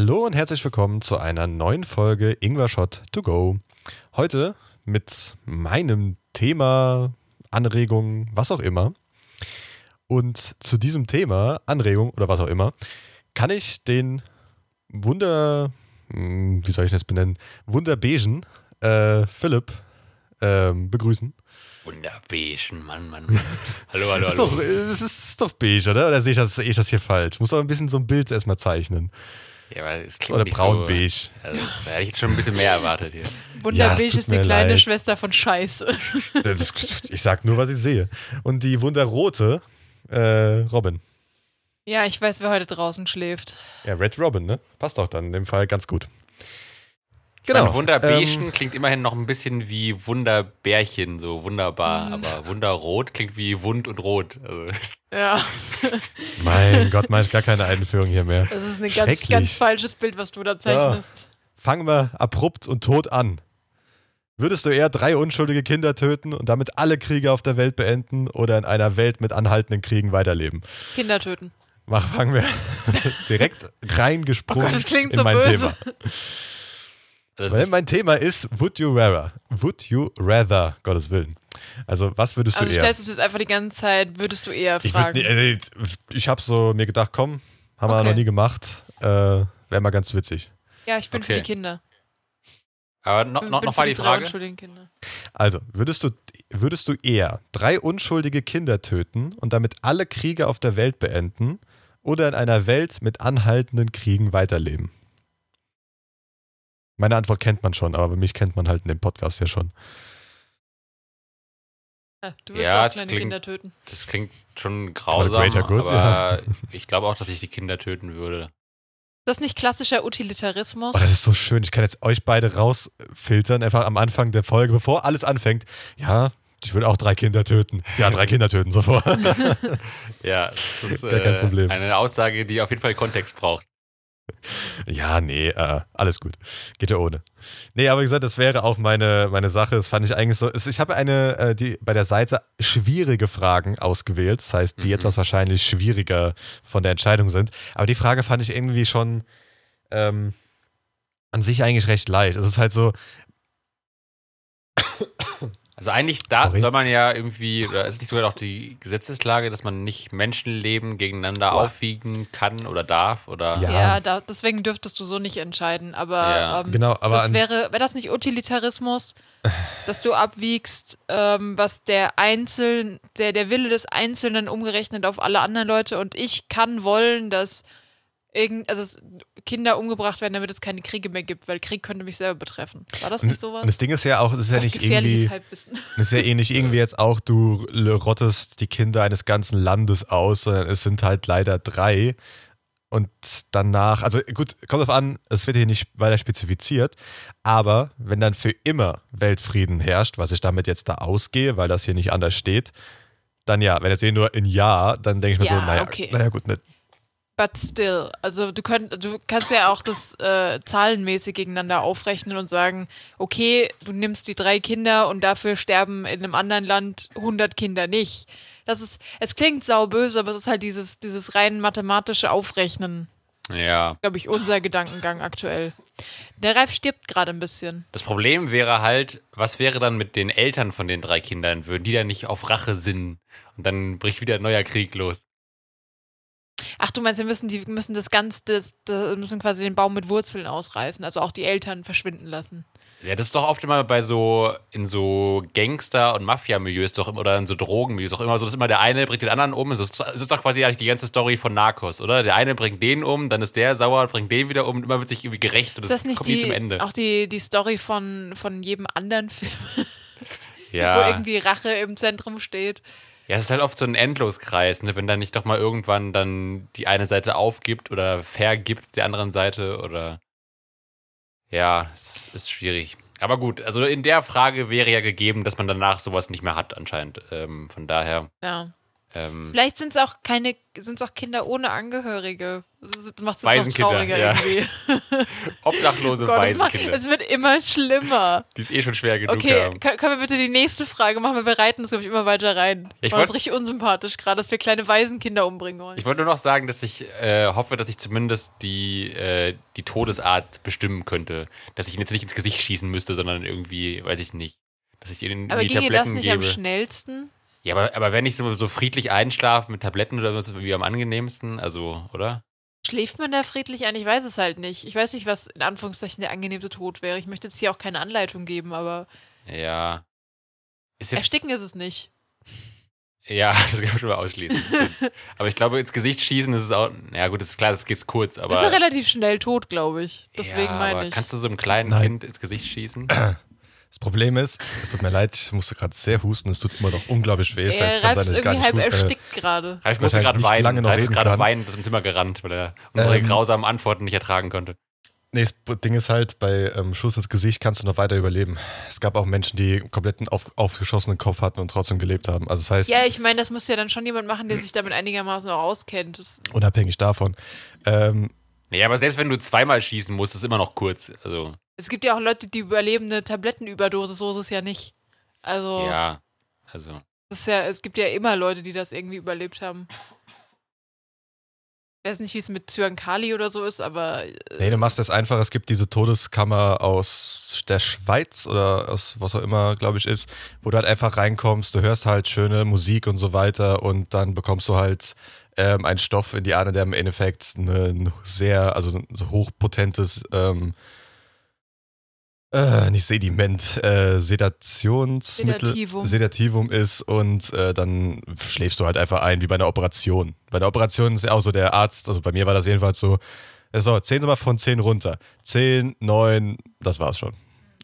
Hallo und herzlich willkommen zu einer neuen Folge Ingwer Shot to go. Heute mit meinem Thema, Anregung, was auch immer. Und zu diesem Thema, Anregung oder was auch immer, kann ich den Wunder, hm, wie soll ich das benennen, Wunderbegen äh, Philipp ähm, begrüßen. Wunderbeigen, Mann, Mann, Mann. Hallo, hallo, Ist hallo. doch, es ist, ist doch beige, oder? Oder sehe ich das, sehe ich das hier falsch? Muss doch ein bisschen so ein Bild erstmal zeichnen. Ja, aber es klingt Oder braun-beige. So, also, da hätte ich jetzt schon ein bisschen mehr erwartet hier. Ja, Wunderbeige tut ist die kleine leid. Schwester von Scheiße. Das, ich sag nur, was ich sehe. Und die wunderrote äh, Robin. Ja, ich weiß, wer heute draußen schläft. Ja, Red Robin, ne? Passt auch dann in dem Fall ganz gut. Genau. Mein Wunderbeigen Ähm, klingt immerhin noch ein bisschen wie Wunderbärchen, so wunderbar. Mhm. Aber Wunderrot klingt wie Wund und Rot. Also, Ja, mein Gott, mach ich gar keine Einführung hier mehr. das ist ein ganz, ganz falsches Bild, was du da zeichnest. Fangen wir abrupt und tot an. Würdest du eher drei unschuldige Kinder töten und damit alle Kriege auf der Welt beenden oder in einer Welt mit anhaltenden Kriegen weiterleben? Kinder töten. Mach, fangen wir direkt reingesprungen Oh Gott, das klingt in so mein böse. Thema. Also Weil mein Thema ist, would you rather? Would you rather, Gottes Willen. Also, was würdest Also du eher? stellst du es jetzt einfach die ganze Zeit, würdest du eher Ich, fragen. würd, nie- äh, ich habe so mir gedacht, komm, haben wir Okay. noch nie gemacht. Äh, Wäre mal ganz witzig. ja, ich bin für Okay. die Kinder. aber noch, Ich noch, bin noch für mal die drei Frage. unschuldigen Kinder. Also, würdest du, würdest du eher drei unschuldige Kinder töten und damit alle Kriege auf der Welt beenden oder in einer Welt mit anhaltenden Kriegen weiterleben? Meine Antwort kennt man schon, aber mich kennt man halt in dem Podcast ja schon. Ja, du willst Ja, auch kleine klingt- Kinder töten. Das klingt schon grausam, good, aber ich glaube auch, dass ich die Kinder töten würde. Das ist nicht klassischer Utilitarismus. Oh, das ist so schön. Ich kann jetzt euch beide rausfiltern, einfach am Anfang der Folge, bevor alles anfängt. Ja, ich würde auch drei Kinder töten. Ja, drei Kinder töten sofort. Ja, das ist äh, Problem. eine Aussage, die auf jeden Fall Kontext braucht. Ja, nee, äh, alles gut. Geht ja ohne. Nee, aber wie gesagt, das wäre auch meine, meine Sache. Das fand ich eigentlich so. Ich habe eine, äh, die bei der Seite schwierige Fragen ausgewählt. Das heißt, die Mhm. etwas wahrscheinlich schwieriger von der Entscheidung sind. Aber die Frage fand ich irgendwie schon ähm, an sich eigentlich recht leicht. Es ist halt so, Also eigentlich da Sorry. soll man ja irgendwie, oder ist nicht sogar auch die Gesetzeslage, dass man nicht Menschenleben gegeneinander Boah. aufwiegen kann oder darf oder Ja. Ja, da, deswegen dürftest du so nicht entscheiden. Aber Ja. ähm, genau, aber das wäre, wäre das nicht Utilitarismus, dass du abwiegst, ähm, was der Einzelne, der, der Wille des Einzelnen umgerechnet auf alle anderen Leute und ich kann wollen, dass irgend, also Kinder umgebracht werden, damit es keine Kriege mehr gibt, weil Krieg könnte mich selber betreffen. War das nicht sowas? und das Ding ist ja auch, es ist ja Gott, nicht irgendwie. Halbwissen. Das ist ja ähnlich irgendwie jetzt auch, du rottest die Kinder eines ganzen Landes aus, sondern es sind halt leider drei. Und danach, also gut, kommt drauf an, es wird hier nicht weiter spezifiziert, aber wenn dann für immer Weltfrieden herrscht, was ich damit jetzt da ausgehe, weil das hier nicht anders steht, dann ja, wenn jetzt eh nur in Ja, dann denke ich mir Ja, so, naja, okay. naja gut, ne, But still, also du, könnt, du kannst ja auch das äh, zahlenmäßig gegeneinander aufrechnen und sagen, okay, du nimmst die drei Kinder und dafür sterben in einem anderen Land 100 Kinder nicht. Das ist, es klingt sauböse, aber es ist halt dieses, dieses rein mathematische Aufrechnen, ja. glaube ich, unser Gedankengang aktuell. Der Ralf stirbt gerade ein bisschen. Das Problem wäre halt, was wäre dann mit den Eltern von den drei Kindern? Würden die dann nicht auf Rache sinnen? Und dann bricht wieder ein neuer Krieg los. Ach, du meinst, wir müssen, die müssen das ganz, das, das müssen quasi den Baum mit Wurzeln ausreißen, also auch die Eltern verschwinden lassen. Ja, das ist doch oft immer bei so, in so Gangster- und Mafia-Milieus doch immer, oder in so Drogenmilieus doch immer so, dass immer der eine bringt den anderen um. Es ist, es ist doch quasi eigentlich die ganze Story von Narcos, oder? Der eine bringt den um, dann ist der sauer, bringt den wieder um und immer wird sich irgendwie gerecht und Ist das, das nicht kommt nie die, zum Ende. auch die, die Story von, von jedem anderen Film, wo ja. irgendwie Rache im Zentrum steht? Ja, es ist halt oft so ein Endloskreis, ne? wenn dann nicht doch mal irgendwann dann die eine Seite aufgibt oder vergibt der anderen Seite oder. Ja, es ist schwierig. Aber gut, also in der Frage wäre ja gegeben, dass man danach sowas nicht mehr hat, anscheinend. Ähm, von daher. Ja. Ähm, Vielleicht sind es auch keine, sind es auch Kinder ohne Angehörige. Das ist- macht es noch trauriger ja. irgendwie. obdachlose Gott, das, macht, Waisenkinder, es wird immer schlimmer. die es eh schon schwer genug Okay, haben. können, wir bitte die nächste Frage machen? Wir reiten uns, glaube ich, immer weiter rein. Ich War uns wollt- richtig unsympathisch gerade, dass wir kleine Waisenkinder umbringen wollen. Ich wollte nur noch sagen, dass ich äh, hoffe, dass ich zumindest die, äh, die Todesart bestimmen könnte. Dass ich ihn jetzt nicht ins Gesicht schießen müsste, sondern irgendwie, weiß ich nicht. Dass ich ihnen Aber die ginge Tabletten das nicht gebe. am schnellsten? Ja, aber, aber wenn ich so, so friedlich einschlafe mit Tabletten oder was, irgendwie am angenehmsten, also, oder? Schläft man da friedlich ein? Ich weiß es halt nicht. Ich weiß nicht, was in Anführungszeichen der angenehmste Tod wäre. Ich möchte jetzt hier auch keine Anleitung geben, aber Ja. Ist jetzt, ersticken ist es nicht. Ja, das kann man schon mal ausschließen. aber ich glaube, ins Gesicht schießen ist es auch. Ja, gut, das ist klar, das geht kurz, aber. Bist du relativ schnell tot, glaube ich. Deswegen ja, meine ich. Kannst du so einem kleinen Nein. Kind ins Gesicht schießen? Das Problem ist, es tut mir leid, ich musste gerade sehr husten, es tut immer noch unglaublich weh. Das heißt, er kann Ralf sein, ist dass ich gar irgendwie nicht halb hust- äh, erstickt gerade. Ralf musste gerade weinen. lange noch Ralf ist gerade weinend aus dem Zimmer gerannt, weil er unsere Ähm, grausamen Antworten nicht ertragen konnte. Nee, das Ding ist halt, bei ähm, Schuss ins Gesicht kannst du noch weiter überleben. Es gab auch Menschen, die kompletten auf, aufgeschossenen Kopf hatten und trotzdem gelebt haben. Also das heißt, Ja, ich meine, das muss ja dann schon jemand machen, der sich damit einigermaßen auch auskennt. Das, unabhängig davon. Ähm, Nee, aber selbst wenn du zweimal schießen musst, ist immer noch kurz. Also, es gibt ja auch Leute, die überleben eine Tablettenüberdosis, so ist es ja nicht. Also, ja. Also. es, ist ja, es gibt ja immer Leute, die das irgendwie überlebt haben. Ich weiß nicht, wie es mit Zyankali oder so ist, aber äh, nee, du machst das einfach. Es gibt diese Todeskammer aus der Schweiz oder aus was auch immer, glaube ich, ist, wo du halt einfach reinkommst, du hörst halt schöne Musik und so weiter und dann bekommst du halt ähm, einen Stoff in die Arme, der im Endeffekt ein sehr, also so hochpotentes ähm, äh, nicht Sediment, äh, Sedationsmittel, Sedativum. Sedativum ist und äh, dann schläfst du halt einfach ein, wie bei einer Operation. Bei einer Operation ist ja auch so der Arzt, also bei mir war das jedenfalls so, so, zehn Sie mal von zehn runter. Zehn, neun, das war's schon.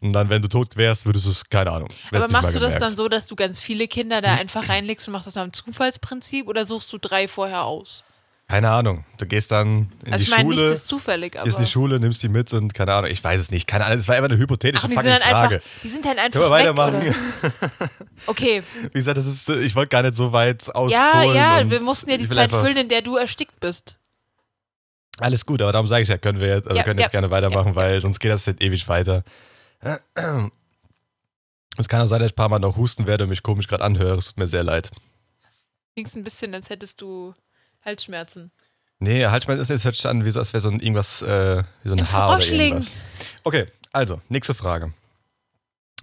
Und dann, wenn du tot wärst, würdest du es, keine Ahnung. Aber machst du das dann so, dass du ganz viele Kinder da einfach reinlegst und machst das nach dem Zufallsprinzip oder suchst du drei vorher aus? Keine Ahnung. Du gehst dann in Also die ich meine, Schule, nichts ist zufällig, aber. gehst in die Schule, nimmst die mit und keine Ahnung, ich weiß es nicht. Keine Ahnung, es war einfach eine hypothetische Ach, die Frage. einfach, die sind dann einfach Können wir weg, weitermachen? Oder? Okay, Wie gesagt, das ist, ich wollte gar nicht so weit ausholen. ja, ja, wir mussten ja die Zeit füllen, in der du erstickt bist. Alles gut, aber darum sage ich ja, können wir jetzt, also Ja, können ja, jetzt gerne weitermachen, ja, weil sonst geht das jetzt ewig weiter. Es kann auch sein, dass ich ein paar Mal noch husten werde und mich komisch gerade anhöre. Es tut mir sehr leid. Klingst ein bisschen, als hättest du Halsschmerzen. Nee, Halsschmerzen ist jetzt hört sich an, wie so, als wäre so ein irgendwas, äh, wie so ein, Ein Haar oder Froschling. irgendwas. Okay, also, nächste Frage.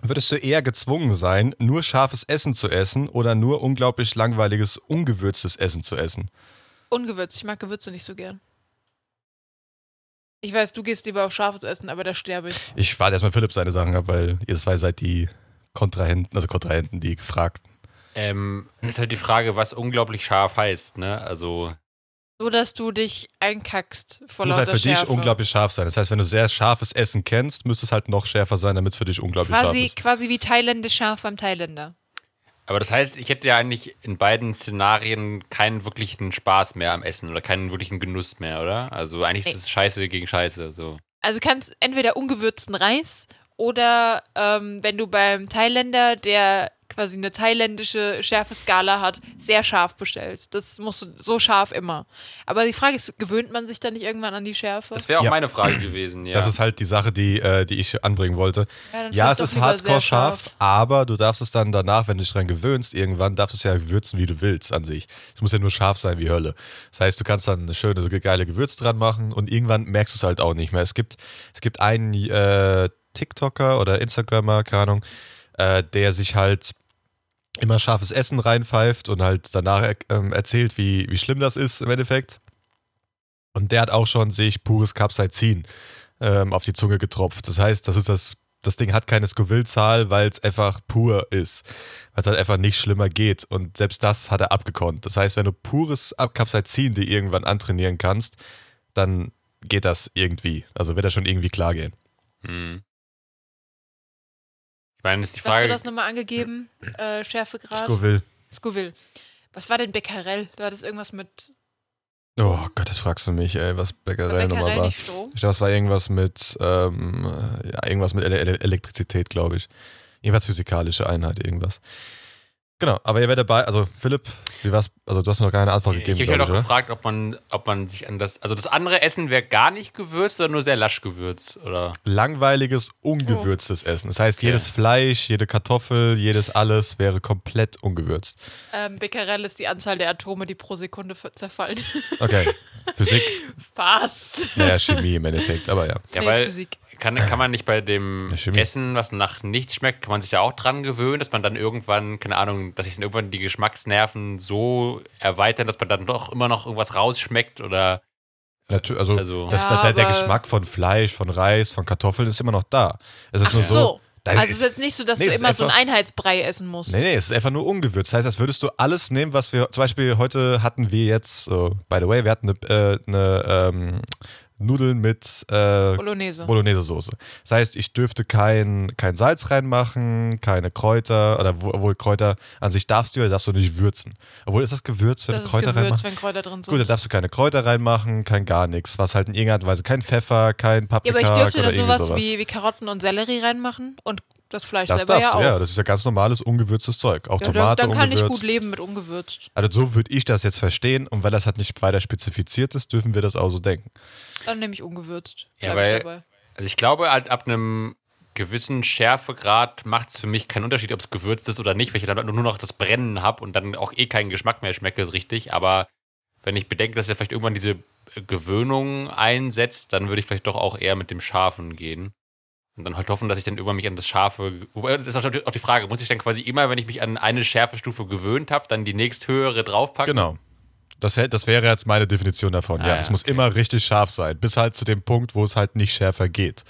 Würdest du eher gezwungen sein, nur scharfes Essen zu essen oder nur unglaublich langweiliges, ungewürztes Essen zu essen? Ungewürzt, ich mag Gewürze nicht so gern. Ich weiß, du gehst lieber auf scharfes Essen, aber da sterbe ich. Ich warte erstmal Philipp seine Sachen ab, weil ihr zwei seid die Kontrahenten, also Kontrahenten, die Gefragten. Ähm, ist halt die Frage, was unglaublich scharf heißt, ne? Also, So, dass du dich einkackst vor muss lauter halt für dich Schärfe. unglaublich scharf sein. Das heißt, wenn du sehr scharfes Essen kennst, müsste es halt noch schärfer sein, damit es für dich unglaublich Quasi, scharf ist. quasi wie thailändisch scharf beim Thailänder. aber das heißt, ich hätte ja eigentlich in beiden Szenarien keinen wirklichen Spaß mehr am Essen oder keinen wirklichen Genuss mehr, oder? Also eigentlich ist es Scheiße gegen Scheiße, so. Also du kannst entweder ungewürzten Reis oder ähm, wenn du beim Thailänder, der quasi eine thailändische Schärfeskala hat, sehr scharf bestellst. Das musst du so scharf immer. Aber die Frage ist, gewöhnt man sich dann nicht irgendwann an die Schärfe? Das wäre auch Ja. meine Frage gewesen, ja. Das ist halt die Sache, die, äh, die ich anbringen wollte. Ja, Ja, es ist hardcore sehr scharf, aber du darfst es dann danach, wenn du dich dran gewöhnst, irgendwann darfst du es ja würzen, wie du willst an sich. Es muss ja nur scharf sein wie Hölle. Das heißt, du kannst dann eine schöne, so geile Gewürze dran machen und irgendwann merkst du es halt auch nicht mehr. Es gibt, es gibt einen äh, TikToker oder Instagrammer, keine Ahnung, äh, der sich halt immer scharfes Essen reinpfeift und halt danach er- ähm, erzählt, wie, wie schlimm das ist im Endeffekt. Und der hat auch schon sich pures Capsaicin ähm, auf die Zunge getropft. Das heißt, das ist das, das Ding hat keine Scoville-Zahl, weil es einfach pur ist. Weil es halt einfach nicht schlimmer geht. Und selbst das hat er abgekonnt. Das heißt, wenn du pures Capsaicin dir irgendwann antrainieren kannst, dann geht das irgendwie. Also wird das schon irgendwie klar gehen. Hm. Meine, ist die Was Frage. wird das nochmal angegeben? Äh, Schärfegrad? Scoville. Scoville. Was war denn Becquerel? Du hattest irgendwas mit Oh Gott, das fragst du mich, ey, was Bäckerei nochmal Becquerel war. nicht Strom? Ich glaube, es war irgendwas mit, ähm, ja, irgendwas mit Ele Ele Elektrizität, glaube ich. Irgendwas physikalische Einheit, irgendwas. Genau, aber ihr werdet dabei, also Philipp, wie war's? Also du hast noch keine Antwort Ich gegeben, habe mich halt auch ich, oder? gefragt, ob man, ob man sich an das. Also das andere Essen wäre gar nicht gewürzt oder nur sehr lasch gewürzt, oder? Langweiliges, ungewürztes Essen. Das heißt, Okay. jedes Fleisch, jede Kartoffel, jedes alles wäre komplett ungewürzt. Ähm, Becquerel ist die Anzahl der Atome, die pro Sekunde zerfallen. Okay, Physik, Fast. naja, Chemie im Endeffekt, aber ja. Ja, weil Physik. Kann, kann man nicht bei dem. Essen, was nach nichts schmeckt, kann man sich ja auch dran gewöhnen, dass man dann irgendwann, keine Ahnung, dass sich dann irgendwann die Geschmacksnerven so erweitern, dass man dann doch immer noch irgendwas rausschmeckt oder Natür also, Also- das, Ja, der, der Geschmack von Fleisch, von Reis, von Kartoffeln ist immer noch da. Es ist Ach nur so. so. da Also ist- es ist jetzt nicht so, dass Nee, du immer so einen einfach- Einheitsbrei essen musst. Nee, nee, es ist einfach nur ungewürzt. Das heißt, als würdest du alles nehmen, was wir, zum Beispiel heute hatten wir jetzt, so, by the way, wir hatten eine, äh, eine ähm, Nudeln mit äh, Bolognese. Bolognese-Soße. Das heißt, ich dürfte kein, kein Salz reinmachen, keine Kräuter, oder wo, obwohl Kräuter an sich darfst du ja, darfst du nicht würzen. Obwohl, ist das Gewürz, wenn das Kräuter Gewürz, wenn Kräuter drin sind. Gut, dann darfst du keine Kräuter reinmachen, kein gar nichts. Was halt in irgendeiner Weise, kein Pfeffer, kein ja, Paprika aber ich dürfte dann sowas, sowas. Wie, wie Karotten und Sellerie reinmachen und das Fleisch das selber darfst ja auch. ja. Das ist ja ganz normales, ungewürztes Zeug. Auch Ja, dann, Tomate dann kann ich gut leben mit ungewürzt. Also so würde ich das jetzt verstehen und weil das halt nicht weiter spezifiziert ist, dürfen wir das auch so denken. Dann nehme ich ungewürzt. Ja, weil- dabei. Also ich glaube, halt ab einem gewissen Schärfegrad macht es für mich keinen Unterschied, ob es gewürzt ist oder nicht, weil ich dann nur noch das Brennen habe und dann auch eh keinen Geschmack mehr schmecke richtig. Aber wenn ich bedenke, dass ja vielleicht irgendwann diese Gewöhnung einsetzt, dann würde ich vielleicht doch auch eher mit dem Scharfen gehen. Und dann halt hoffen, dass ich dann irgendwann mich an das Scharfe. Das ist auch die Frage, muss ich dann quasi immer, wenn ich mich an eine Schärfestufe gewöhnt habe, dann die nächsthöhere draufpacken? Genau. Das, das wäre jetzt meine Definition davon. Ah, ja, ja, es muss okay. immer richtig scharf sein, bis halt zu dem Punkt, wo es halt nicht schärfer geht.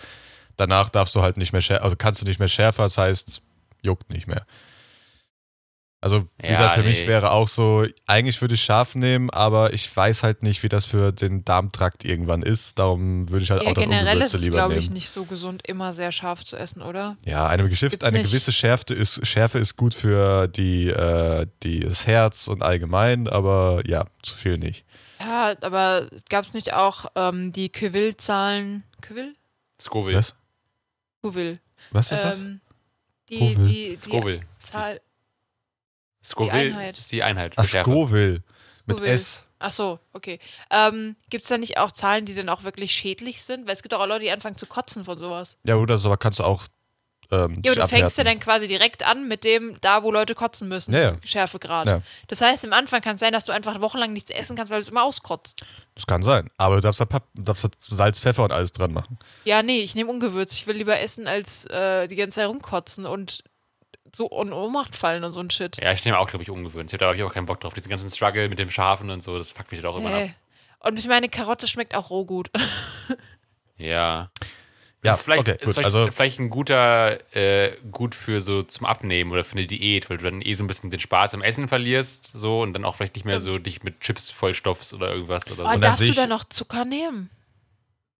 Danach darfst du halt nicht mehr schärfer, also kannst du nicht mehr schärfer, das heißt, juckt nicht mehr. Also, wie Ja, gesagt, für mich nee. wäre auch so, eigentlich würde ich scharf nehmen, aber ich weiß halt nicht, wie das für den Darmtrakt irgendwann ist. Darum würde ich halt Ja, auch das generell ist Ungewürzte es, lieber glaube nehmen. ich, nicht so gesund, immer sehr scharf zu essen, oder? Ja, eine, Geschift, Gibt's eine gewisse Schärfe ist, Schärfe ist gut für die, äh, die, das Herz und allgemein, aber ja, zu viel nicht. Ja, aber gab es nicht auch ähm, die Queville-Zahlen? Queville? Scoville. Was? Queville. Was ist das? Ähm, die, Scoville. die, die Scoville. Zahl. Scoville ist die Einheit. Ach, Schärfe. Scoville. Mit Scoville. S. Ach so, okay. Ähm, Gibt es da nicht auch Zahlen, die dann auch wirklich schädlich sind? Weil es gibt auch Leute, die anfangen zu kotzen von sowas. Ja, gut, das aber kannst du auch. Ähm, Ja, aber du fängst ja dann quasi direkt an mit dem, da wo Leute kotzen müssen. Ja, ja. Schärfegrad. Ja. Das heißt, am Anfang kann es sein, dass du einfach wochenlang nichts essen kannst, weil du es immer auskotzt. Das kann sein. Aber du darfst da, Pap darfst da Salz, Pfeffer und alles dran machen. Ja, nee, ich nehme Ungewürz. Ich will lieber essen, als äh, die ganze Zeit rumkotzen und so in Ohnmacht fallen und so ein Shit. Ja, ich nehme auch, glaube ich, ungewöhnt. Da habe ich auch keinen Bock drauf. Diesen ganzen Struggle mit dem Scharfen und so, das fuckt mich halt auch immer ab. Hey. Und ich meine, Karotte schmeckt auch roh gut. Ja. Ja, Das ist vielleicht, okay, ist gut, vielleicht, also- vielleicht ein guter, äh, gut für so zum Abnehmen oder für eine Diät, weil du dann eh so ein bisschen den Spaß am Essen verlierst, so und dann auch vielleicht nicht mehr so dich mit Chips vollstopfst oder irgendwas oder Oh, so. dann darfst du ich- da noch Zucker nehmen?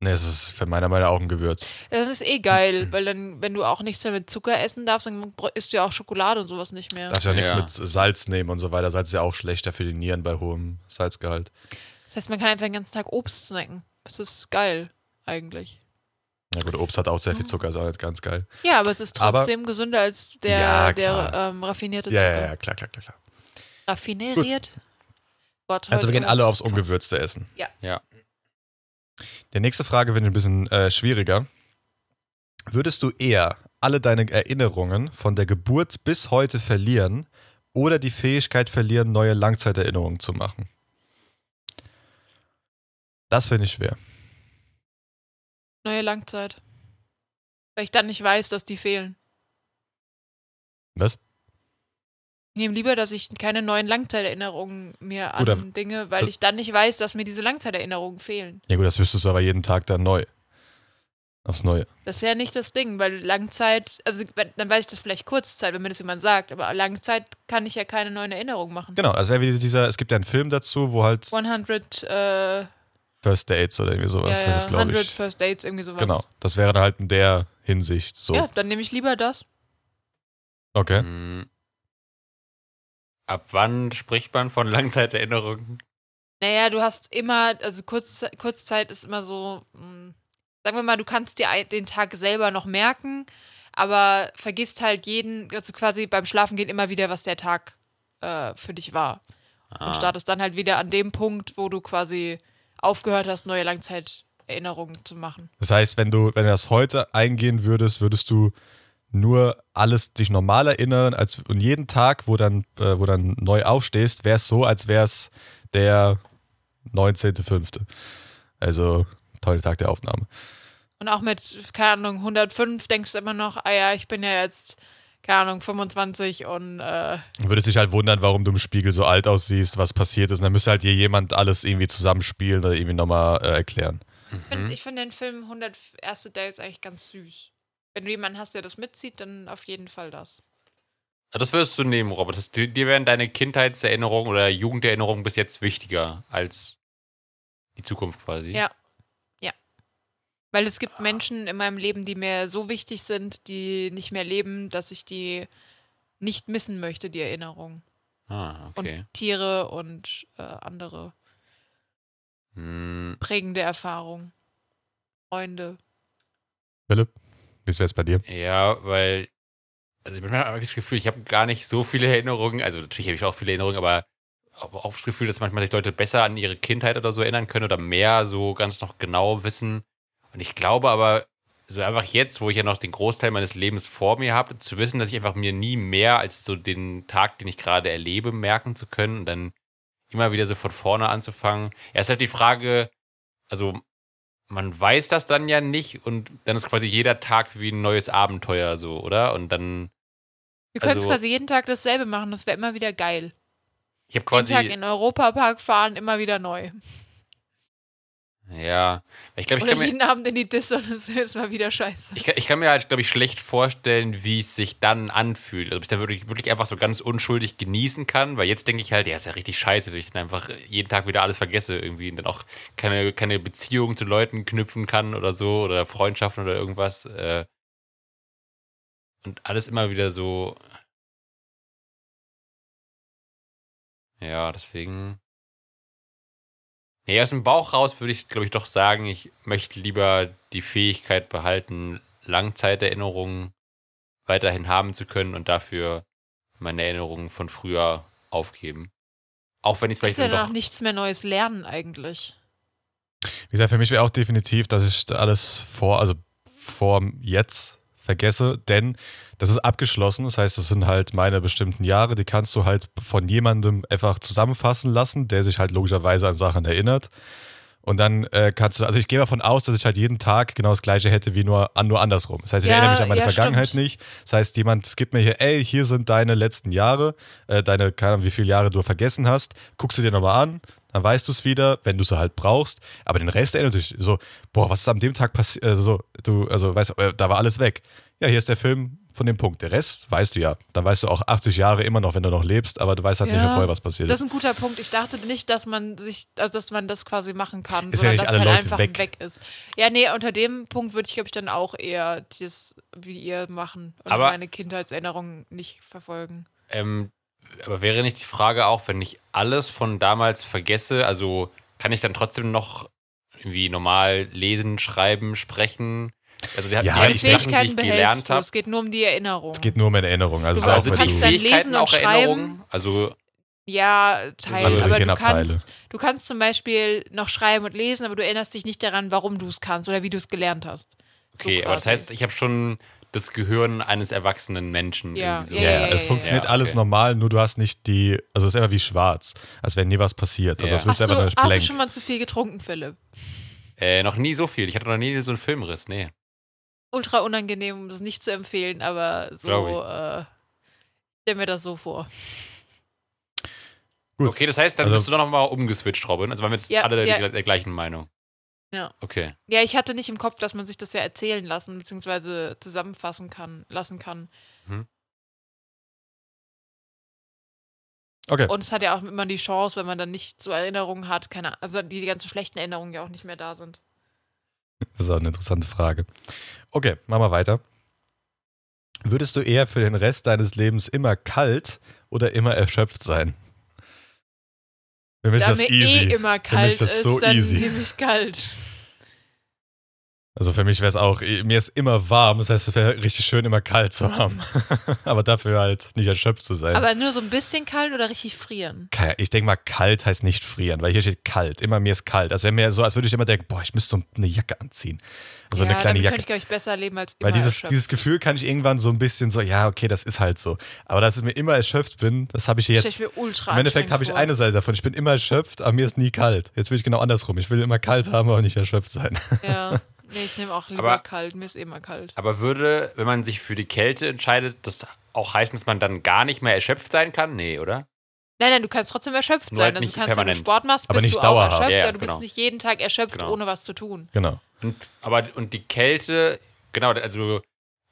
Ne, es ist für meiner Meinung nach auch ein Gewürz. Das ist eh geil, weil dann, wenn du auch nichts mehr mit Zucker essen darfst, dann isst du ja auch Schokolade und sowas nicht mehr. Darfst ja nichts Ja. mit Salz nehmen und so weiter. Salz ist ja auch schlechter für die Nieren bei hohem Salzgehalt. Das heißt, man kann einfach den ganzen Tag Obst snacken. Das ist geil, eigentlich. Ja gut, Obst hat auch sehr viel Zucker, ist auch nicht ganz geil. Ja, aber es ist Aber- trotzdem gesünder als der, Ja, der ähm, raffinierte Ja, Zucker. ja, ja, klar, klar, klar. klar. Raffineriert? Gott, Also wir gehen alle aufs Ungewürzte essen. Ja. Ja. Die nächste Frage wird ein bisschen äh, schwieriger. Würdest du eher alle deine Erinnerungen von der Geburt bis heute verlieren oder die Fähigkeit verlieren, neue Langzeiterinnerungen zu machen? Das finde ich schwer. Neue Langzeit. Weil ich dann nicht weiß, dass die fehlen. Was? Ich nehme lieber, dass ich keine neuen Langzeiterinnerungen mir an Gut, Dinge, weil das- ich dann nicht weiß, dass mir diese Langzeiterinnerungen fehlen. Ja gut, das wüsstest du aber jeden Tag dann neu. Aufs Neue. Das ist ja nicht das Ding, weil Langzeit, also dann weiß ich das vielleicht Kurzzeit, wenn mir das jemand sagt, aber Langzeit kann ich ja keine neuen Erinnerungen machen. Genau, also wäre wie dieser, es gibt ja einen Film dazu, wo halt 100, äh, First Dates oder irgendwie sowas, ja, das ja, ist glaube 100 ich. First Dates, irgendwie sowas. Genau, das wäre dann halt in der Hinsicht so. Ja, dann nehme ich lieber das. Okay. Mm. Ab wann spricht man von Langzeiterinnerungen? Naja, du hast immer, also Kurz, Kurzzeit ist immer so, mh, sagen wir mal, du kannst dir den Tag selber noch merken, aber vergisst halt jeden, also quasi beim Schlafengehen immer wieder, was der Tag äh, für dich war. Ah. Und startest dann halt wieder an dem Punkt, wo du quasi aufgehört hast, neue Langzeiterinnerungen zu machen. Das heißt, wenn du, wenn du das heute eingehen würdest, würdest du nur alles dich normal erinnern, als und jeden Tag, wo dann, äh, wo dann neu aufstehst, wäre es so, als wäre es der 19.05. Also toller Tag der Aufnahme. Und auch mit, keine Ahnung, 105 denkst du immer noch, ah ja, ich bin ja jetzt, keine Ahnung, 25 und äh, würdest dich halt wundern, warum du im Spiegel so alt aussiehst, was passiert ist. Und dann müsste halt hier jemand alles irgendwie zusammenspielen oder irgendwie nochmal äh, erklären. Ich Mhm. finde ich find den Film 100 erste Dates eigentlich ganz süß. Wenn du jemanden hast, der das mitzieht, dann auf jeden Fall das. Ah, Das würdest du nehmen, Robert. Das, dir dir wären deine Kindheitserinnerungen oder Jugenderinnerungen bis jetzt wichtiger als die Zukunft quasi. Ja. Ja. Weil es gibt Menschen in meinem Leben, die mir so wichtig sind, die nicht mehr leben, dass ich die nicht missen möchte, die Erinnerung. Ah, okay. Und Tiere und äh, andere Hm, prägende Erfahrungen. Freunde. Philipp, wie ist es bei dir? ja, weil also manchmal habe ich das Gefühl, ich habe gar nicht so viele Erinnerungen. Also natürlich habe ich auch viele Erinnerungen, aber auch das Gefühl, dass manchmal sich Leute besser an ihre Kindheit oder so erinnern können oder mehr so ganz noch genau wissen. Und ich glaube aber, so einfach jetzt, wo ich ja noch den Großteil meines Lebens vor mir habe, zu wissen, dass ich einfach mir nie mehr als so den Tag, den ich gerade erlebe, merken zu können und dann immer wieder so von vorne anzufangen. Ja, ist halt die Frage, also man weiß das dann ja nicht und dann ist quasi jeder Tag wie ein neues Abenteuer so, oder? Und dann, Wir können Also- quasi jeden Tag dasselbe machen, das wäre immer wieder geil. ich habe Jeden Tag quasi, in Europapark fahren, immer wieder neu. Ja, ich glaube, ich Oder kann mir, jeden Abend in die Disse und es ist mal wieder scheiße. Ich kann, ich kann mir halt, glaube ich, schlecht vorstellen, wie es sich dann anfühlt. Also, ob ich da wirklich, wirklich einfach so ganz unschuldig genießen kann, weil jetzt denke ich halt, ja, ist ja richtig scheiße, wenn ich dann einfach jeden Tag wieder alles vergesse irgendwie und dann auch keine, keine Beziehung zu Leuten knüpfen kann oder so oder Freundschaften oder irgendwas. Äh, und alles immer wieder so. Ja, deswegen. Nee, aus dem Bauch raus würde ich, glaube ich, doch sagen, ich möchte lieber die Fähigkeit behalten, Langzeiterinnerungen weiterhin haben zu können und dafür meine Erinnerungen von früher aufgeben. Auch wenn ich es vielleicht dann danach doch. nichts mehr Neues lernen eigentlich. Wie gesagt, für mich wäre auch definitiv, dass ich alles vor, also vor jetzt vergesse, denn das ist abgeschlossen. Das heißt, das sind halt meine bestimmten Jahre, die kannst du halt von jemandem einfach zusammenfassen lassen, der sich halt logischerweise an Sachen erinnert. Und dann äh, kannst du, also ich gehe davon aus, dass ich halt jeden Tag genau das gleiche hätte wie nur, an, nur andersrum. Das heißt, ich Ja, erinnere mich an meine ja, Vergangenheit stimmt. nicht. Das heißt, jemand skippt mir hier, ey, hier sind deine letzten Jahre, äh, deine, keine Ahnung, wie viele Jahre du vergessen hast, guckst du dir nochmal an, dann weißt du es wieder, wenn du es halt brauchst. Aber den Rest erinnert dich so, boah, was ist an dem Tag passiert? Also, so, du, also weißt du, äh, da war alles weg. Ja, hier ist der Film von dem Punkt. Der Rest weißt du ja. Dann weißt du auch 80 Jahre immer noch, wenn du noch lebst, aber du weißt halt nicht Ja, mehr vorher, was passiert Das ist. ist ein guter Punkt. Ich dachte nicht, dass man sich, also dass man das quasi machen kann, Ist ja sondern nicht dass alle es halt Leute einfach weg. weg. ist. Ja, nee, unter dem Punkt würde ich, glaube ich, dann auch eher das, wie ihr machen und Aber- meine Kindheitserinnerungen nicht verfolgen. Ähm, aber wäre nicht die Frage auch, wenn ich alles von damals vergesse, also kann ich dann trotzdem noch irgendwie normal lesen, schreiben, sprechen? Also die, Ja, die ich- Sachen, die Fähigkeiten ich behältst gelernt du. habe. Es geht nur um die Erinnerung. Es geht nur um eine Erinnerung. Also, Aber auch Also die kannst du, dann lesen und schreiben. Also Ja, Teil. Aber du kannst, du kannst zum Beispiel noch schreiben und lesen, aber du erinnerst dich nicht daran, warum du es kannst oder wie du es gelernt hast. So Okay, aber das quasi. heißt, ich habe schon das Gehirn eines erwachsenen Menschen. Ja, irgendwie so. ja, ja, ja, ja, ja, es funktioniert ja. alles Okay. normal, nur du hast nicht die, also es ist einfach wie schwarz, als wenn nie was passiert. Also Ja. wird du, einfach hast du schon mal zu viel getrunken, Philipp? Äh, noch nie so viel. Ich hatte noch nie so einen Filmriss, nee. Ultra unangenehm, um das nicht zu empfehlen, aber so, äh, stell mir das so vor. Gut. Okay, das heißt, dann Also- bist du doch nochmal umgeswitcht, Robin. Also waren wir jetzt Ja, alle ja. der, der gleichen Meinung. Ja. Okay. Ja, ich hatte nicht im Kopf, dass man sich das ja erzählen lassen, beziehungsweise zusammenfassen kann, lassen kann. Okay, Und es hat ja auch immer die Chance, wenn man dann nicht so Erinnerungen hat, keine also die, die ganzen schlechten Erinnerungen ja auch nicht mehr da sind. Das ist auch eine interessante Frage. Okay, machen wir weiter. Würdest du eher für den Rest deines Lebens immer kalt oder immer erschöpft sein? Für mich da ist das mir easy. eh immer kalt ist, so dann easy. nehme ich kalt. Also für mich wäre es auch, mir ist immer warm, das heißt, es wäre richtig schön, immer kalt zu haben. Aber dafür halt nicht erschöpft zu sein. Aber nur so ein bisschen kalt oder richtig frieren? Ich denke mal, kalt heißt nicht frieren, weil hier steht kalt. Immer mir ist kalt. Also wäre mir so, als würde ich immer denken, boah, ich müsste so eine Jacke anziehen. So ja, eine kleine Jacke. könnte ich, glaube ich, besser leben als immer Weil dieses, erschöpft. dieses Gefühl kann ich irgendwann so ein bisschen so, ja, okay, das ist halt so. Aber dass ich mir immer erschöpft bin, das habe ich jetzt. ich mir ultra Im Endeffekt habe ich eine Seite davon. Ich bin immer erschöpft, aber mir ist nie kalt. Jetzt will ich genau andersrum. Ich will immer kalt haben, aber nicht erschöpft sein. Ja, nee, ich nehme auch lieber Aber- kalt. Mir ist eh immer kalt. Aber würde, wenn man sich für die Kälte entscheidet, das auch heißen, dass man dann gar nicht mehr erschöpft sein kann? Nee, oder? Nein, nein, du kannst trotzdem erschöpft Nur sein. halt Also du kannst, wenn du permanent. Sport machst, Aber bist nicht du auch dauerhaft. erschöpft, Ja, ja, aber du genau. bist nicht jeden Tag erschöpft, Genau. ohne was zu tun. Genau. Und, aber und die Kälte, genau, also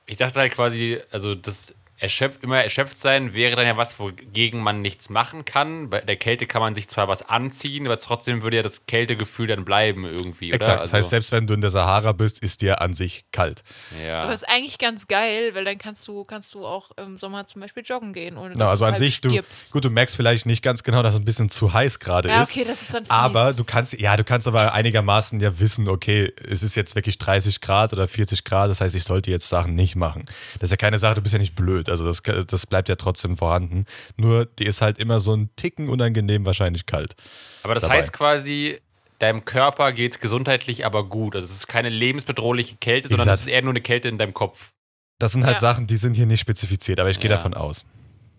ich dachte halt quasi, also das erschöpft, immer erschöpft sein wäre dann ja was, wogegen man nichts machen kann. Bei der Kälte kann man sich zwar was anziehen, aber trotzdem würde ja das Kältegefühl dann bleiben irgendwie, oder? Exakt. Also, Das heißt, selbst wenn du in der Sahara bist, ist dir an sich kalt. ja. Aber ist eigentlich ganz geil, weil dann kannst du, kannst du auch im Sommer zum Beispiel joggen gehen, ohne Genau, dass also du an halb sich, du, stirbst. gut, du merkst vielleicht nicht ganz genau, dass es ein bisschen zu heiß gerade Ja, ist. okay, das ist dann fies. Aber du kannst, ja, du kannst aber einigermaßen ja wissen, okay, es ist jetzt wirklich 30 Grad oder 40 Grad, das heißt, ich sollte jetzt Sachen nicht machen. Das ist ja keine Sache, du bist ja nicht blöd, also das, das bleibt ja trotzdem vorhanden. Nur, die ist halt immer so ein Ticken unangenehm wahrscheinlich kalt. Aber das dabei. heißt quasi, deinem Körper geht es gesundheitlich aber gut. Also es ist keine lebensbedrohliche Kälte, sondern es ist eher nur eine Kälte in deinem Kopf. Das sind halt Ja. Sachen, die sind hier nicht spezifiziert, aber ich gehe Ja. davon aus.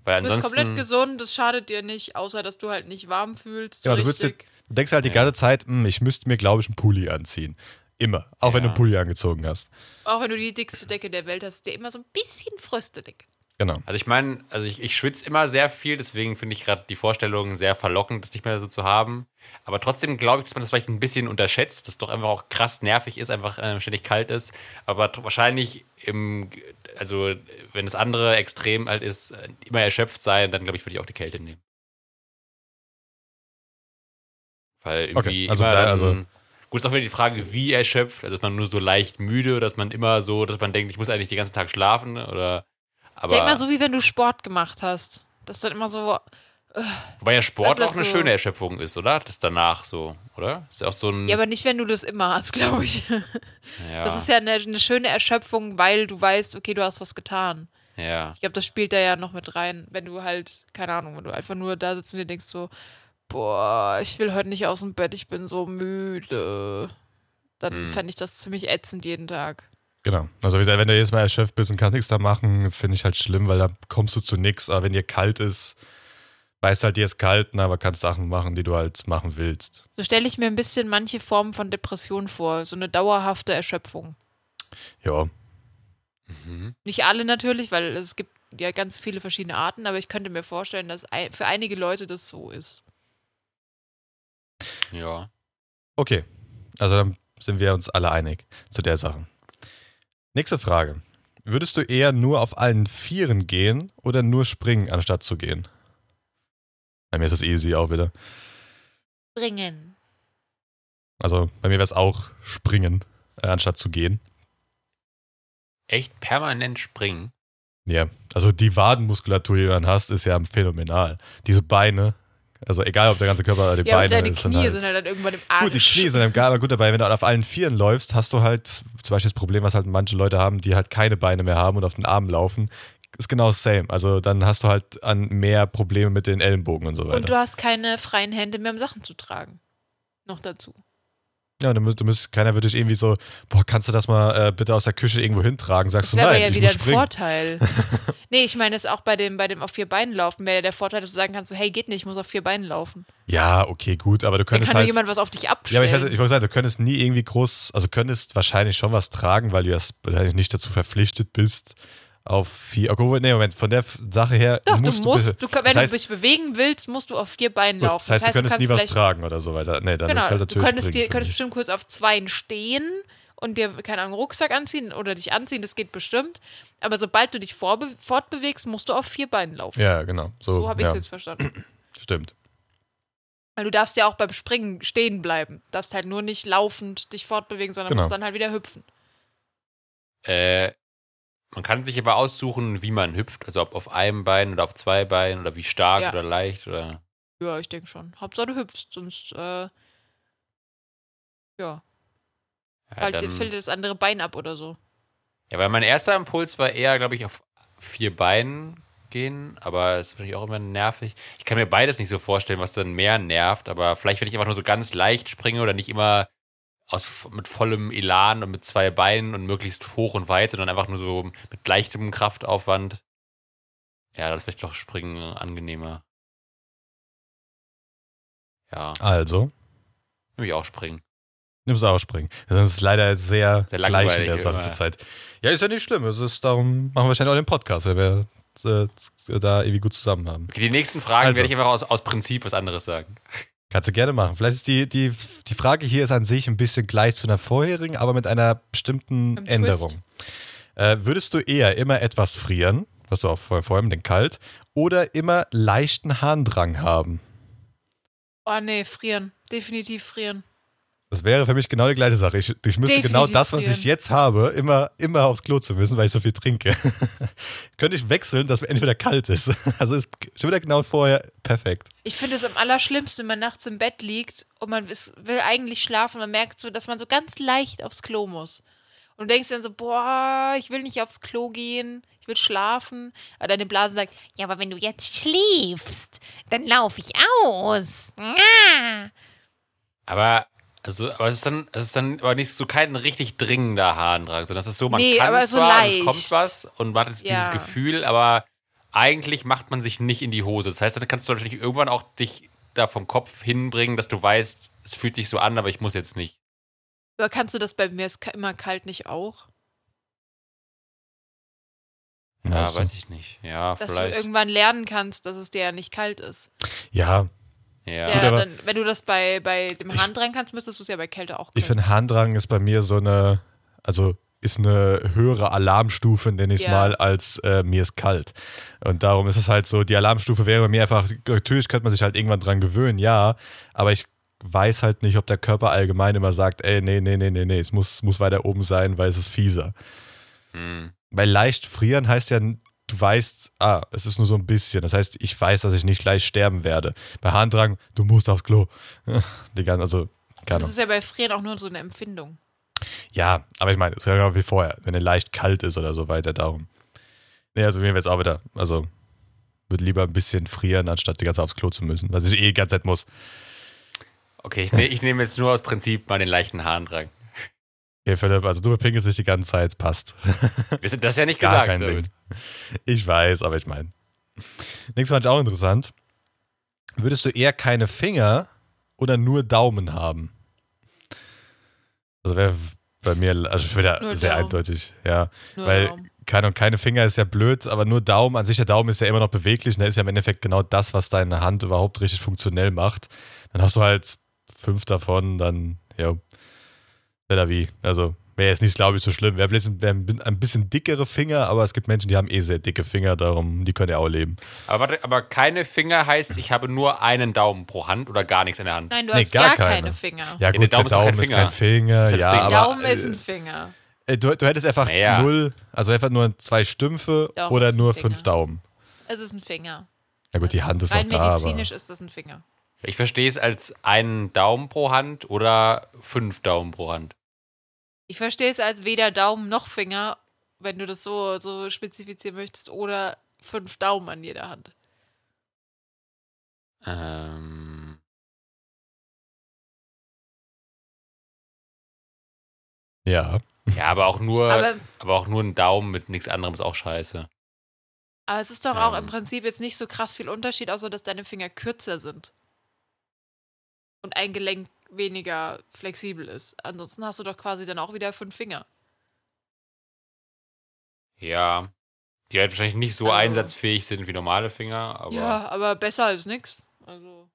Weil du bist komplett gesund, das schadet dir nicht, außer dass du halt nicht warm fühlst. So Genau, du, würdest dir, du denkst halt die Ja. ganze Zeit, hm, ich müsste mir, glaube ich, einen Pulli anziehen. Immer. Auch wenn du Ja. einen Pulli angezogen hast. Auch wenn du die dickste Decke der Welt hast, ist dir immer so ein bisschen fröstelig. Genau. Also ich meine, also ich, ich schwitze immer sehr viel, deswegen finde ich gerade die Vorstellung sehr verlockend, das nicht mehr so zu haben. Aber trotzdem glaube ich, dass man das vielleicht ein bisschen unterschätzt, dass es doch einfach auch krass nervig ist, einfach äh, ständig kalt ist. Aber wahrscheinlich im, also wenn das andere Extrem halt ist, äh, immer erschöpft sein, dann glaube ich, würde ich auch die Kälte nehmen. Weil irgendwie Okay, also immer dann, also- Gut, ist auch wieder die Frage, wie erschöpft. Also ist man nur so leicht müde, dass man immer so, dass man denkt, ich muss eigentlich den ganzen Tag schlafen oder. Aber, Denk mal so, wie wenn du Sport gemacht hast. Das ist dann immer so, wobei ja Sport auch eine so- schöne Erschöpfung ist, oder? Das danach so, oder? Ist ja auch so ein. ja, aber nicht, wenn du das immer hast, glaube ich. ja, Das ist ja eine, eine schöne Erschöpfung, weil du weißt, okay, du hast was getan. ja. Ich glaube, das spielt da ja noch mit rein, wenn du halt, keine Ahnung, wenn du einfach nur da sitzt und dir denkst so, boah, ich will heute nicht aus dem Bett, ich bin so müde. Dann Hm. fände ich das ziemlich ätzend jeden Tag. Genau. Also wie gesagt, wenn du jedes Mal erschöpft bist und kannst nichts da machen, finde ich halt schlimm, weil da kommst du zu nichts. Aber wenn dir kalt ist, weißt halt, dir ist kalt, na, aber kannst Sachen machen, die du halt machen willst. So stelle ich mir ein bisschen manche Formen von Depression vor, so eine dauerhafte Erschöpfung. Ja. Mhm. Nicht alle natürlich, weil es gibt ja ganz viele verschiedene Arten, aber ich könnte mir vorstellen, dass für einige Leute das so ist. Ja. Okay. Also dann sind wir uns alle einig zu der Sache. Nächste Frage. Würdest du eher nur auf allen Vieren gehen oder nur springen, anstatt zu gehen? Bei mir ist das easy auch wieder. Bringen. Also bei mir wäre es auch springen, äh, anstatt zu gehen. Echt permanent springen. Ja, also die Wadenmuskulatur, die du dann hast, ist ja phänomenal. Diese Beine, also egal ob der ganze Körper oder die Ja, Beine deine ist Knie halt, sind halt dann irgendwann im Arsch. Gut, die Knie sind dann geil, aber gut dabei, wenn du auf allen Vieren läufst, hast du halt zum Beispiel das Problem, was halt manche Leute haben, die halt keine Beine mehr haben und auf den Armen laufen. Ist genau das same. Also dann hast du halt an mehr Probleme mit den Ellenbogen und so weiter. Und du hast keine freien Hände mehr, um Sachen zu tragen. Noch dazu. Ja, du, musst- du musst, keiner würde dich irgendwie so, boah, kannst du das mal äh, bitte aus der Küche irgendwo hintragen? Sagst Das du wäre nein, ja ich wieder muss ein. Vorteil. nee, ich meine, es auch bei dem, bei dem auf vier Beinen laufen wäre ja der Vorteil, dass du sagen kannst, hey, geht nicht, ich muss auf vier Beinen laufen. Ja, okay, gut, aber du Dann könntest kann nur halt. jemand was auf dich Ja, aber abstellen. ich, weiß, ich wollte sagen, du könntest nie irgendwie groß, also könntest wahrscheinlich schon was tragen, weil du ja nicht dazu verpflichtet bist, auf vier. Okay, nee, Moment, von der Sache her. Doch, musst du musst, bitte- du, kann- das wenn heißt, du dich bewegen willst, musst du auf vier Beinen gut, laufen. das heißt, du könntest nie was tragen oder so weiter. Nee, dann Genau, ist halt du natürlich. könntest, springen dir, könntest bestimmt kurz auf zweien stehen und dir, keine Ahnung, einen Rucksack anziehen oder dich anziehen, das geht bestimmt. Aber sobald du dich vorbe fortbewegst, musst du auf vier Beinen laufen. Ja, genau. So, so habe ich es ja, jetzt verstanden. Stimmt. Weil du darfst ja auch beim Springen stehen bleiben. Du darfst halt nur nicht laufend dich fortbewegen, sondern Genau. musst dann halt wieder hüpfen. Äh, man kann sich aber aussuchen, wie man hüpft. Also ob auf einem Bein oder auf zwei Beinen oder wie stark Ja. oder leicht oder. Ja, ich denke schon. Hauptsache du hüpfst, sonst, äh, ja, Ja, halt, dann, fällt dir das andere Bein ab oder so. ja, weil mein erster Impuls war eher, glaube ich, auf vier Beinen gehen, aber es ist natürlich auch immer nervig. Ich kann mir beides nicht so vorstellen, was dann mehr nervt, aber vielleicht, wenn ich einfach nur so ganz leicht springe oder nicht immer aus, mit vollem Elan und mit zwei Beinen und möglichst hoch und weit, sondern einfach nur so mit leichtem Kraftaufwand. Ja, das ist vielleicht doch Springen angenehmer. Ja, Also, will ich auch springen. nimmst du auch springen. Das ist leider sehr, Sehr gleich in der Sache zur Zeit. Ja, ist ja nicht schlimm. Es ist darum, machen wir wahrscheinlich auch den Podcast, weil wir äh, da irgendwie gut zusammen haben. Okay, die nächsten Fragen Also. werde ich einfach aus, aus Prinzip was anderes sagen. Kannst du gerne machen. Vielleicht ist die, die, die Frage hier ist an sich ein bisschen gleich zu einer vorherigen, aber mit einer bestimmten Einem Änderung. Äh, würdest du eher immer etwas frieren, was du auch vor, vor allem den kalt, oder immer leichten Harndrang haben? Oh nee, frieren. Definitiv frieren. Das wäre für mich genau die gleiche Sache. Ich, ich müsste Definitiv genau das, was ich jetzt habe, immer, immer aufs Klo zu müssen, weil ich so viel trinke. Könnte ich wechseln, dass mir entweder kalt ist. Also ist schon wieder genau vorher perfekt. Ich finde es am allerschlimmsten, wenn man nachts im Bett liegt und man ist, will eigentlich schlafen und man merkt so, dass man so ganz leicht aufs Klo muss. Und du denkst dann so, boah, ich will nicht aufs Klo gehen, ich will schlafen. Aber deine Blase sagt, Ja, aber wenn du jetzt schläfst, dann laufe ich aus. Ah. Aber, also, aber es ist dann, es ist dann aber nicht so kein richtig dringender Harndrang, sondern es ist so, man Nee, kann aber so zwar, es kommt was und man hat jetzt Ja. dieses Gefühl, aber eigentlich macht man sich nicht in die Hose. Das heißt, dann kannst du natürlich irgendwann auch dich da vom Kopf hinbringen, dass du weißt, es fühlt sich so an, aber ich muss jetzt nicht. aber kannst du das bei mir ist immer kalt nicht auch? Ja, du? weiß ich nicht. Ja, Dass du vielleicht. irgendwann lernen kannst, dass es dir ja nicht kalt ist. Ja, Ja. Ja, Gut, aber- dann, wenn du das bei, bei dem Ich- Harndrang kannst, müsstest du es ja bei Kälte auch ich können. finde Harndrang ist bei mir so eine, also ist eine höhere Alarmstufe, nenne ich es Ja. mal, als äh, mir ist kalt. Und darum ist es halt so, die Alarmstufe wäre bei mir einfach, natürlich könnte man sich halt irgendwann dran gewöhnen, ja, aber ich weiß halt nicht, ob der Körper allgemein immer sagt, ey, nee, nee, nee, nee, nee, es muss, muss weiter oben sein, weil es ist fieser. Hm. Weil leicht frieren heißt ja, du weißt, ah, es ist nur so ein bisschen. Das heißt, ich weiß, dass ich nicht gleich sterben werde. Bei Harndrang, du musst aufs Klo. Die ganze, also, keine das ist ja bei Frieren auch nur so eine Empfindung. Ja, aber ich meine, es ist ja genau wie vorher, wenn er leicht kalt ist oder so weiter, darum. Nee, also mir wäre jetzt auch wieder, also würde lieber ein bisschen frieren, anstatt die ganze Zeit aufs Klo zu müssen, was ich eh die ganze Zeit muss. Okay, ich, ne, ich nehme jetzt nur aus Prinzip mal den leichten Harndrang. Okay, Philipp, also du pinkelst dich die ganze Zeit, passt. Das, das ist ja nicht Gar gesagt, kein David. Ding. Ich weiß, aber ich meine. Nächstes fand ich auch interessant. Würdest du eher keine Finger oder nur Daumen haben? Das wäre bei mir, also wieder Nur sehr Daumen. eindeutig, ja. Nur Weil Daumen. keine, keine Finger ist ja blöd, aber nur Daumen, an sich der Daumen ist ja immer noch beweglich und der ist ja im Endeffekt genau das, was deine Hand überhaupt richtig funktionell macht. Dann hast du halt fünf davon, dann, ja, oder wie. Also wäre jetzt nicht, glaube ich, so schlimm. Wäre wär ein ein bisschen dickere Finger, aber es gibt Menschen, die haben eh sehr dicke Finger, darum, die können ja auch leben. Aber warte, aber keine Finger heißt, ich habe nur einen Daumen pro Hand oder gar nichts in der Hand. Nein, du Nee, hast gar gar, keine. keine Finger. Ja, der gut, Daumen der Daumen ist ist doch kein kein Finger, ist ja, aber Daumen ist äh, ein Finger. äh, du, du hättest einfach Naja. null, also einfach nur zwei Stümpfe Doch, oder ist nur Finger. fünf Daumen. Es ist ein Finger. Na gut, die Hand ist noch Rein da, aber medizinisch ist das ein Finger. Ich verstehe es als einen Daumen pro Hand oder fünf Daumen pro Hand. Ich verstehe es als weder Daumen noch Finger, wenn du das so, so spezifizieren möchtest, oder fünf Daumen an jeder Hand. Ähm, ja. ja, aber auch nur, aber, Aber, auch nur ein Daumen mit nichts anderem ist auch scheiße. aber es ist doch auch Ähm. im Prinzip jetzt nicht so krass viel Unterschied, außer dass deine Finger kürzer sind. Und ein Gelenk weniger flexibel ist. Ansonsten hast du doch quasi dann auch wieder fünf Finger. Ja. Die halt wahrscheinlich nicht so Also- einsatzfähig sind wie normale Finger, aber ja. ja, aber besser als nix. Also.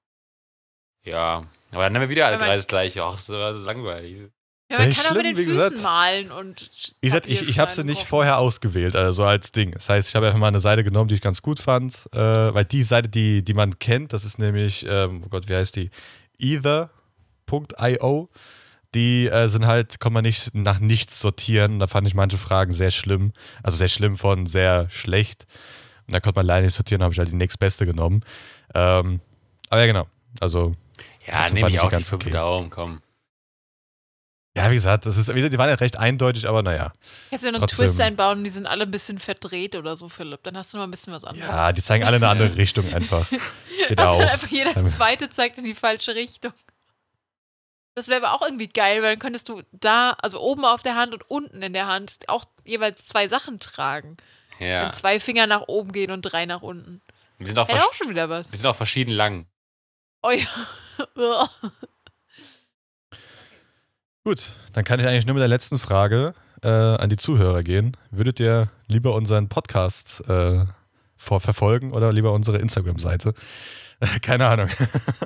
Aber dann haben wir wieder alle drei das gleiche. Ach, das war so langweilig. Ja, man kann auch mit schlimm, den Füßen gesagt. malen und. Wie gesagt, ich, ich habe sie nicht kochen. vorher ausgewählt, also so als Ding. Das heißt, ich habe einfach mal eine Seite genommen, die ich ganz gut fand, äh, weil die Seite, die, die man kennt, das ist nämlich, ähm, oh Gott, wie heißt die? Ether.io. die äh, sind halt, kann man nicht nach nichts sortieren. Da fand ich manche Fragen sehr schlimm. Also sehr schlimm von sehr schlecht. Und da konnte man leider nicht sortieren, habe ich halt die nächstbeste genommen. Ähm, aber ja, genau. Also, Ja, nehme ich auch die ganz fünf okay. Daumen, komm. Ja, wie gesagt, das ist, wie gesagt, die waren ja recht eindeutig, aber naja. Kannst du ja noch einen. Twist einbauen und die sind alle ein bisschen verdreht oder so, Philipp. Dann hast du noch ein bisschen was anderes. Ja, die zeigen alle in eine andere Richtung einfach. Geht Also einfach jeder zweite zeigt in die falsche Richtung. Das wäre aber auch irgendwie geil, weil dann könntest du da, also oben auf der Hand und unten in der Hand auch jeweils zwei Sachen tragen. Ja. Wenn zwei Finger nach oben gehen und drei nach unten. Die sind auch, Hätte auch schon wieder was. die sind auch verschieden lang. Oh ja. Gut, dann kann ich eigentlich nur mit der letzten Frage äh, an die Zuhörer gehen. Würdet ihr lieber unseren Podcast äh, verfolgen oder lieber unsere Instagram-Seite? Keine Ahnung.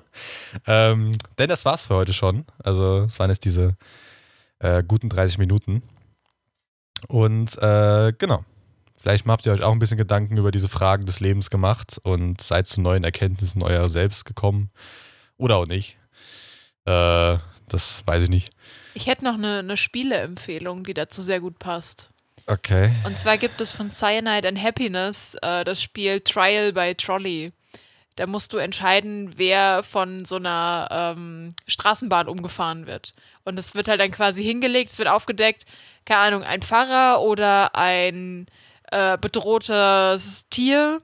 ähm, denn das war's für heute schon. Also es waren jetzt diese äh, guten 30 Minuten. Und äh, genau. Vielleicht habt ihr euch auch ein bisschen Gedanken über diese Fragen des Lebens gemacht und seid zu neuen Erkenntnissen euer selbst gekommen. Oder auch nicht. Äh, das weiß ich nicht. Ich hätte noch eine, eine Spieleempfehlung, die dazu sehr gut passt. Okay. Und zwar gibt es von Cyanide and Happiness äh, das Spiel Trial by Trolley. Da musst du entscheiden, wer von so einer ähm, Straßenbahn umgefahren wird. Und es wird halt dann quasi hingelegt, es wird aufgedeckt, keine Ahnung, ein Pfarrer oder ein äh, bedrohtes Tier.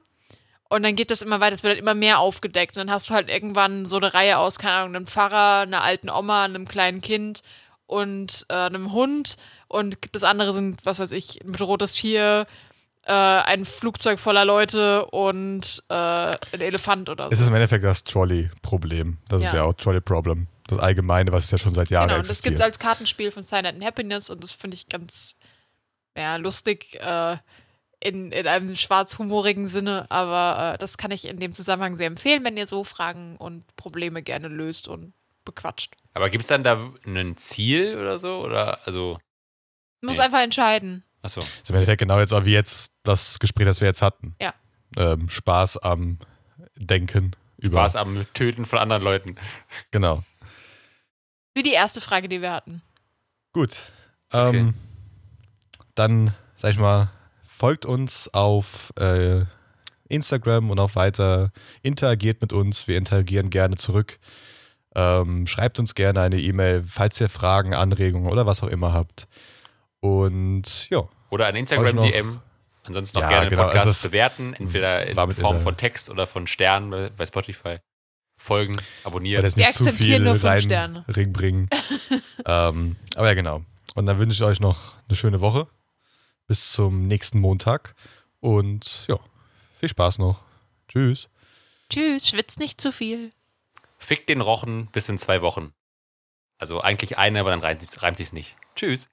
Und dann geht das immer weiter, es wird halt immer mehr aufgedeckt. Und dann hast du halt irgendwann so eine Reihe aus, keine Ahnung, einem Pfarrer, einer alten Oma, einem kleinen Kind und äh, einem Hund. Und das andere sind, was weiß ich, ein bedrohtes Tier, äh, ein Flugzeug voller Leute und äh, ein Elefant oder Es so. ist im Endeffekt das Trolley-Problem. Das ist Ja. ja auch Trolley-Problem. Das Allgemeine, was es ja schon seit Jahren Genau, und das gibt existiert. es als Kartenspiel von Silent and Happiness und das finde ich ganz ja, lustig äh, in, in einem schwarzhumorigen Sinne, aber äh, das kann ich in dem Zusammenhang sehr empfehlen, wenn ihr so Fragen und Probleme gerne löst und bequatscht. Aber gibt es dann da ein Ziel oder so? Oder also. Nee. einfach entscheiden. Achso. Das ist im Endeffekt genau jetzt auch wie jetzt das Gespräch, das wir jetzt hatten. Ja. Ähm, Spaß am Denken über. Spaß am Töten von anderen Leuten. Genau. Wie die erste Frage, die wir hatten. Gut. Ähm, Dann, sag ich mal, folgt uns auf äh, Instagram und auch weiter. Interagiert mit uns. Wir interagieren gerne zurück. Ähm, schreibt uns gerne eine E-Mail, falls ihr Fragen, Anregungen oder was auch immer habt. Und ja, Oder ein Instagram-DM. Ansonsten auch Ja, gerne den genau, Podcast also bewerten. Entweder in Form in der- von Text oder von Sternen bei, bei Spotify. Folgen, abonnieren. das Wir nicht zu viel akzeptieren nur fünf Sterne. reinbringen. ähm, aber ja, genau. Und dann wünsche ich euch noch eine schöne Woche. Bis zum nächsten Montag. Und ja, viel Spaß noch. Tschüss. Tschüss, schwitzt nicht zu viel. Fick den Rochen bis in zwei Wochen. Also eigentlich eine, aber dann reimt, reimt sich's nicht. Tschüss.